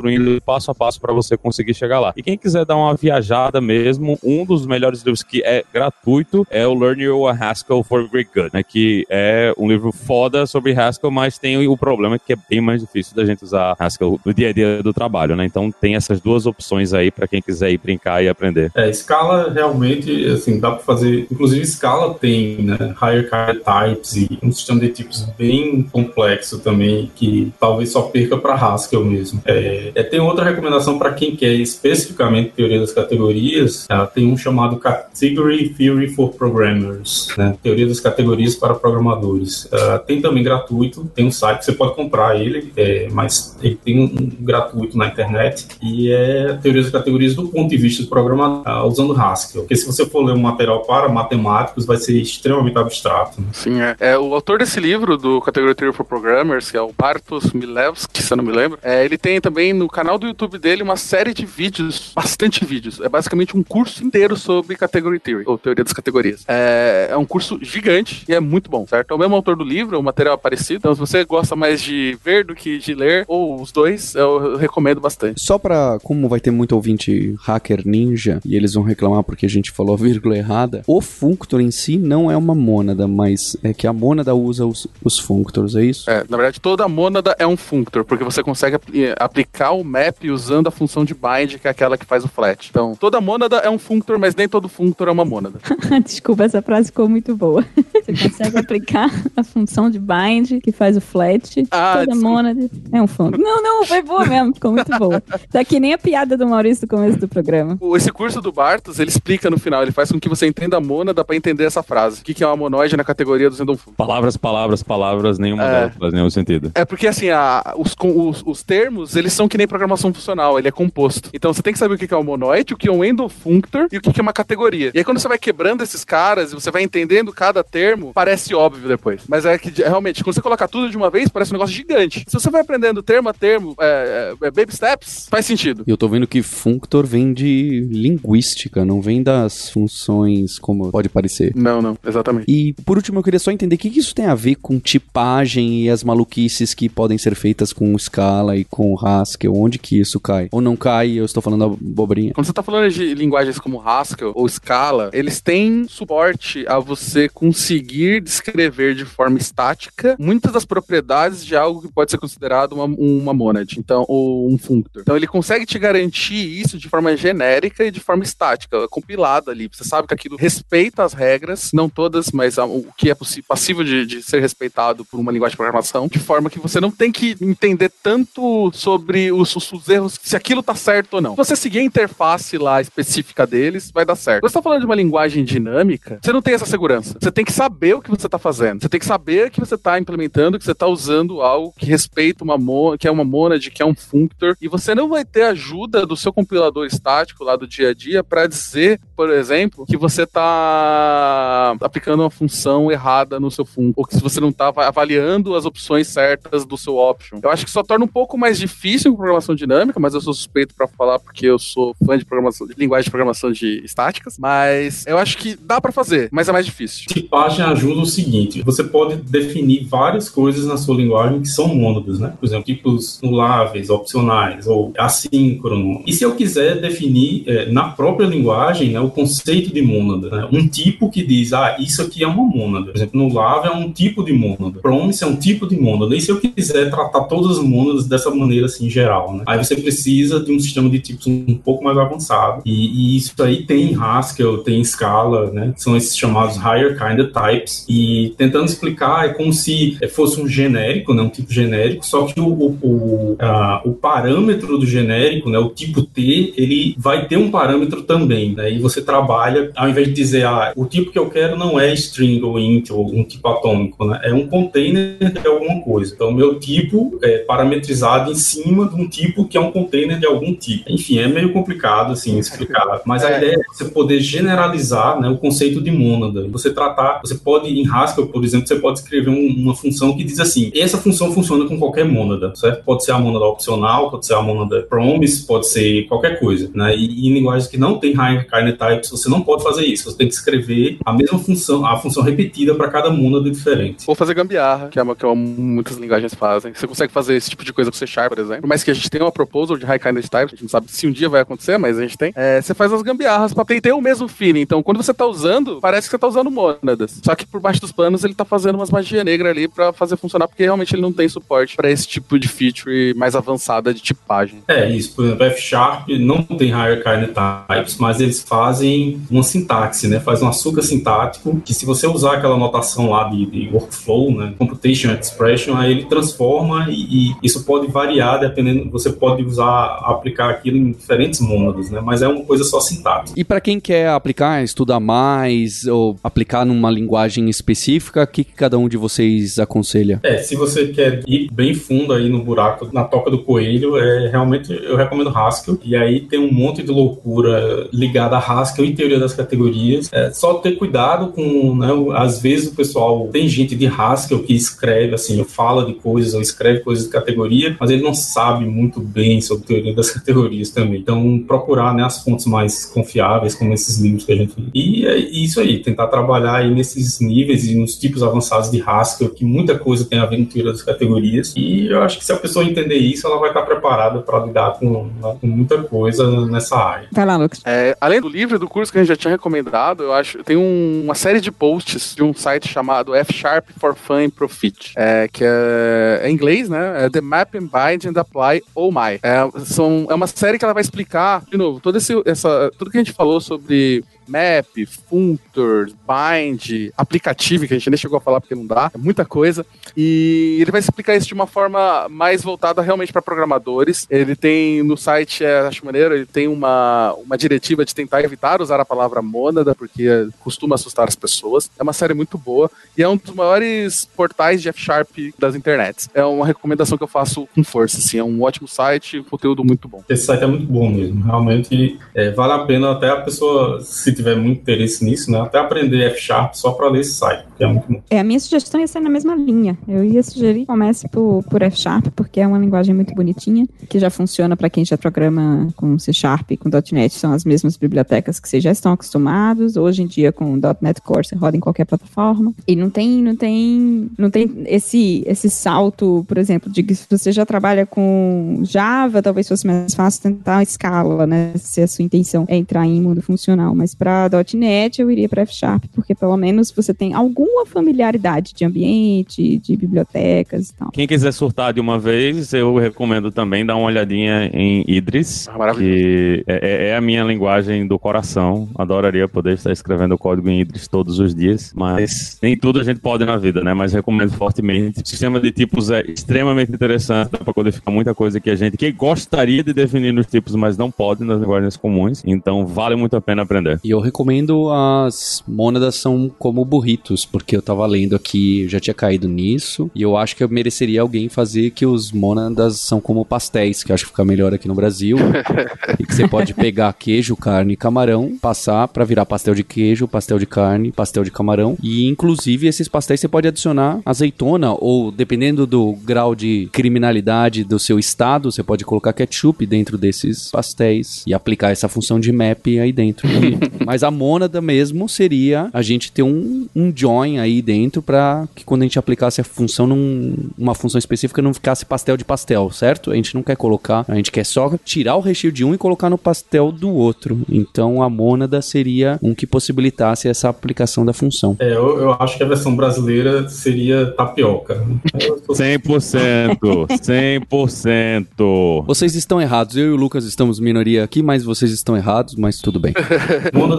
passo a passo para você conseguir chegar lá. E quem quiser dar uma viajada mesmo, um dos melhores livros que é gratuito é o Learn Your Haskell for Great Good, né, que é um livro foda sobre Haskell, mas tem o problema que é bem mais difícil da gente usar Haskell no dia a dia do trabalho, né? Então tem essas duas opções aí para quem quiser ir brincar e aprender. É, Scala realmente, assim, dá para fazer. Inclusive, Scala tem né, higher types e um sistema de tipos bem complexo também, que talvez só perca para Haskell mesmo. É, é, tem outra recomendação para quem quer especificamente teoria das categorias, é, tem um chamado Category Theory for Programmers, né, teoria das categorias para programadores. Uh, tem também gratuito, tem um site, você pode comprar ele, é, mas ele tem um, um, gratuito na internet e é teoria das categorias do ponto de vista do programador, uh, usando Haskell. Porque se você for ler um material para matemáticos, vai ser extremamente abstrato. Né? Sim, é. é. O autor desse livro, do Category Theory for Programmers, que é o Bartosz Milewski, se eu não me lembro, é, ele tem também no canal do YouTube dele uma série de vídeos, bastante vídeos. É basicamente um curso inteiro sobre Category Theory, ou teoria das categorias. É, é um curso gigante e é muito bom, certo? É o mesmo autor do livro, o material é parecido. Então, se você gosta mais de ver do que de ler, ou os dois, eu recomendo bastante. Só pra, como vai ter muito ouvinte hacker ninja, e eles vão reclamar porque a gente falou a vírgula errada, o functor em si não é uma mônada, mas é que a mônada usa os, os functors, é isso? É, na verdade, toda mônada é um functor, porque você consegue apl aplicar o map usando a função de bind, que é aquela que faz o flat. Então, toda mônada é um functor, mas nem todo functor é uma mônada. Desculpa, essa frase ficou muito boa. Você consegue aplicar a função de bind, que faz o flat. Ah, toda mônada é um functor. Não, não, foi boa mesmo, ficou muito boa. Tá que nem a piada do Maurício no começo do programa. Esse curso do Bartos, ele explica no final, ele faz com que você entenda a mônada para entender essa frase. O que é uma monoide na categoria do Zendon Palavras, palavras, palavras, nenhuma é. delas faz nenhum sentido. É porque, assim, a, os, os, os, termos, eles são que nem programação funcional, ele é composto. Então, você tem que saber o que é um monoide, o que é um endofunctor e o que é uma categoria. E aí, quando você vai quebrando esses caras e você vai entendendo cada termo, parece óbvio depois. Mas é que, realmente, quando você colocar tudo de uma vez, parece um negócio gigante. Se você vai aprendendo termo a termo, é, é, é baby steps, faz sentido. E eu tô vendo que functor vem de linguística, não vem das funções como pode parecer. Não, não, exatamente. E por último, eu queria só entender o que, que isso tem a ver com tipagem e as maluquices que podem ser feitas com Scala e com Haskell. Onde que isso cai? Ou não cai, eu estou falando abobrinha. Quando você está falando de linguagens como Haskell ou Scala, eles têm suporte a você conseguir descrever de forma estática muitas das propriedades de algo que pode ser considerado uma, uma monad, então, ou um functor. Então ele consegue te garantir isso de forma genérica e de forma estática, compilada ali. Você sabe que aquilo respeita as regras, não todas, mas o que é passível de, de, ser respeitado por uma linguagem de programação, de forma que você não tem que entender tanto sobre os, os, os erros, se aquilo tá certo ou não. Se você seguir a interface lá específica deles, vai dar certo. Você está falando de uma linguagem dinâmica, você não tem essa segurança. Você tem que saber o que você está fazendo. Você tem que saber que você está implementando, que você está usando algo que respeita uma monad, que é uma monad, que é um functor, e você não vai ter ajuda do seu compilador estático lá do dia a dia para dizer, por exemplo, que você está aplicando uma função errada no seu functor, ou que você não está avaliando as opções certas do seu option. Eu acho que só torna um pouco mais difícil com programação dinâmica, mas eu sou suspeito para falar porque eu sou fã de programação, de linguagem de programação de estáticas, mas eu acho que dá para fazer, mas é mais difícil. Tipagem ajuda o seguinte, você pode definir várias coisas na sua linguagem que são mônadas, né? Por exemplo, tipos nuláveis, opcionais ou assíncrono. E se eu quiser definir é, na própria linguagem né, o conceito de mônada, né? um tipo que diz, ah, isso aqui é uma mônada. Por exemplo, nulável é um tipo de mônada, promise é um tipo de mônada. E se eu quiser tratar todas as mônadas dessa maneira assim geral, né? Aí você precisa de um sistema de tipos um pouco mais avançado. E, e isso aí tem em Haskell, tem em Scala, né? São esses chamados higher kind of types. E tentando explicar, é como se fosse um genérico, né? Um tipo genérico, só que o, o, o, a, o parâmetro do genérico, né? O tipo T, ele vai ter um parâmetro também, né? E você trabalha, ao invés de dizer, ah, o tipo que eu quero não é string ou int ou um tipo atômico, né? É um container de alguma coisa. Então, meu tipo é parametrizado em cima de um tipo que é um container de algum tipo. Enfim, é meio complicado, assim, explicar. Mas a é. ideia é você poder generalizar né, o conceito de mônada. Você tratar, você pode, em Haskell, por exemplo, você pode escrever um, uma função que diz assim, essa função funciona com qualquer mônada, certo? Pode ser a mônada opcional, pode ser a mônada promise, pode ser qualquer coisa, né? E, em linguagens que não tem high kind types, você não pode fazer isso. Você tem que escrever a mesma função, a função repetida para cada mônada diferente. Ou fazer gambiarra, que é uma que é muitas linguagens fazem. Você consegue fazer esse tipo de coisa com C Sharp, por exemplo. Mais que a gente tenha uma proposal de high kind types, a gente não sabe se um dia vai acontecer, mas a gente tem. É, você faz as gambiarras para ter, o mesmo feeling. Então, quando você tá usando, parece que você tá usando mônadas. Só que por baixo dos panos ele tá fazendo umas magia negra ali para fazer funcionar, porque realmente ele não tem suporte para esse tipo de feature mais avançada de tipagem. É, isso. Por exemplo, F Sharp não tem higher kind types, mas eles fazem uma sintaxe, né? Faz um açúcar sintático, que se você usar aquela notação lá de, de workflow, né? Computation expression, aí ele transforma e, e, isso pode variar dependendo, você pode usar, aplicar aquilo em diferentes mônadas, né? Mas é uma coisa só sintática. E para quem quer aplicar, estudar mais ou aplicar numa linguagem específica, o que, que cada um de vocês aconselha? É, se você quer ir bem fundo aí no buraco, na toca do coelho, é realmente eu recomendo Haskell. E aí tem um monte de loucura ligada a Haskell e teoria das categorias. É só ter cuidado com, né, às vezes o pessoal tem gente de Haskell que escreve assim, fala de coisas ou escreve coisas de categoria, mas ele não sabe muito bem sobre teoria das categorias também. Então, procurar né, as fontes mais confiáveis, como esses livros que a gente. E é isso aí, tentar trabalhar aí nesses níveis e nos tipos avançados de Haskell, que muita coisa tem a ver com teoria das categorias. E eu acho que se a pessoa entender isso, ela vai estar preparada para lidar com, né, com, muita coisa nessa área. Vai lá, Lucas. É, além do livro e do curso que a gente já tinha recomendado, eu acho tem um, uma série de posts de um site chamado F Sharp for Fun and Profit, é, que é, é, em inglês, né? É The Map and Bind and Apply Oh My. É, são, é uma série que ela vai explicar, de novo, todo esse, essa, tudo que a gente falou sobre map, functor, bind, aplicativo, que a gente nem chegou a falar porque não dá, é muita coisa. E ele vai explicar isso de uma forma mais voltada realmente para programadores. Ele tem no site, é, acho maneiro, ele tem uma, uma diretiva de tentar evitar usar a palavra mônada, porque costuma assustar as pessoas. É uma série muito boa e é um dos maiores portais de F-Sharp das internets. É uma recomendação que eu faço com força, assim, é um ótimo site, conteúdo muito bom. Esse site é muito bom mesmo, realmente é, vale a pena até a pessoa se tiver muito interesse nisso, né, até aprender F Sharp só para ler esse site, é muito bom. É, a minha sugestão ia ser na mesma linha. Eu ia sugerir comece por, por F Sharp, porque é uma linguagem muito bonitinha, que já funciona para quem já programa com C Sharp e com .NET, são as mesmas bibliotecas que vocês já estão acostumados. Hoje em dia com .NET Core você roda em qualquer plataforma. E não tem, não tem, não tem esse esse salto, por exemplo, de que se você já trabalha com Java, talvez fosse mais fácil tentar escala, né? Se a sua intenção é entrar em mundo funcional, mas para .NET eu iria para F Sharp, porque pelo menos você tem alguma familiaridade de ambiente, de bibliotecas e tal. Quem quiser surtar de uma vez, eu recomendo também dar uma olhadinha em Idris, ah, que é, é, é, a minha linguagem do coração. Adoraria poder estar escrevendo código em Idris todos os dias, mas nem tudo a gente pode na vida, né? Mas recomendo fortemente. O sistema de tipos é extremamente interessante, dá para codificar muita coisa que a gente que gostaria de definir nos tipos, mas não pode nas linguagens comuns. Então vale muito a pena aprender. E eu recomendo as mônadas são como burritos, porque eu tava lendo aqui, eu já tinha caído nisso, e eu acho que eu mereceria alguém fazer que os mônadas são como pastéis, que eu acho que fica melhor aqui no Brasil. e que você pode pegar queijo, carne e camarão, passar para virar pastel de queijo, pastel de carne, pastel de camarão. E inclusive esses pastéis você pode adicionar azeitona ou dependendo do grau de criminalidade do seu estado, você pode colocar ketchup dentro desses pastéis e aplicar essa função de map aí dentro. Mas a mônada mesmo seria a gente ter um, um join aí dentro para que quando a gente aplicasse a função num, uma função específica não ficasse pastel de pastel, certo? A gente não quer colocar, a gente quer só tirar o recheio de um e colocar no pastel do outro. Então a mônada seria um que possibilitasse essa aplicação da função. É, eu, eu acho que a versão brasileira seria tapioca. Eu tô- 100%, 100%. Vocês estão errados. Eu e o Lucas estamos minoria aqui, mas vocês estão errados, mas tudo bem.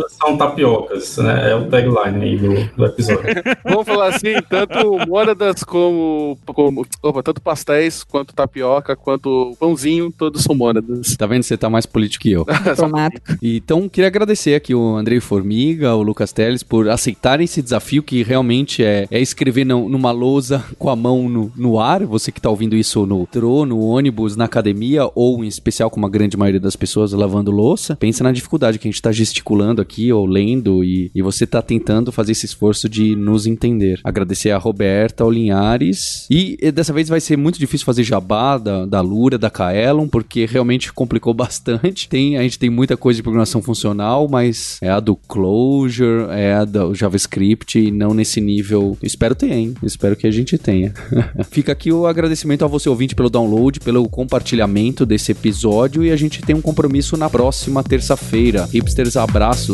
São tapiocas, né? É o tagline aí do, do episódio. Vamos falar assim, tanto mônadas como, como opa, tanto pastéis, quanto tapioca, quanto pãozinho, todos são mônadas. Tá vendo? Você tá mais político que eu. Automático. Então, queria agradecer aqui o Andrei Formiga, o Lucas Teles, por aceitarem esse desafio que realmente é, é escrever num- numa lousa com a mão no, no ar. Você que tá ouvindo isso no metrô, no ônibus, na academia, ou em especial com a grande maioria das pessoas lavando louça. Pensa na dificuldade que a gente tá gesticulando aqui, ou lendo, e, e você tá tentando fazer esse esforço de nos entender. Agradecer a Roberta, ao Linhares. E, e dessa vez vai ser muito difícil fazer jabá da, da Lura, da Kaelon, porque realmente complicou bastante. Tem, a gente tem muita coisa de programação funcional, mas é a do Clojure, é a do JavaScript, e não nesse nível. Espero ter, hein? Espero que a gente tenha. Fica aqui o agradecimento a você ouvinte pelo download, pelo compartilhamento desse episódio e a gente tem um compromisso na próxima terça-feira. Hipsters, abraços,